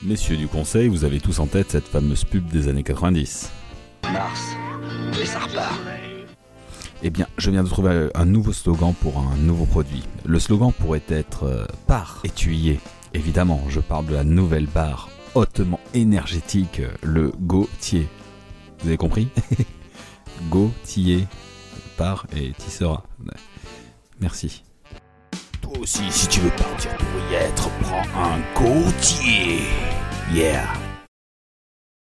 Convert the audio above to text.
Messieurs du conseil, vous avez tous en tête cette fameuse pub des années 90. Mars, et ça repart. Eh bien, je viens de trouver un nouveau slogan pour un nouveau produit. Le slogan pourrait être euh, Par étuyer. Évidemment, je parle de la nouvelle barre hautement énergétique, euh, le Gautier. Vous avez compris? Gautier. Par et tissera. Merci. Toi aussi, si tu veux partir pour y être, prends un Gautier. Yeah.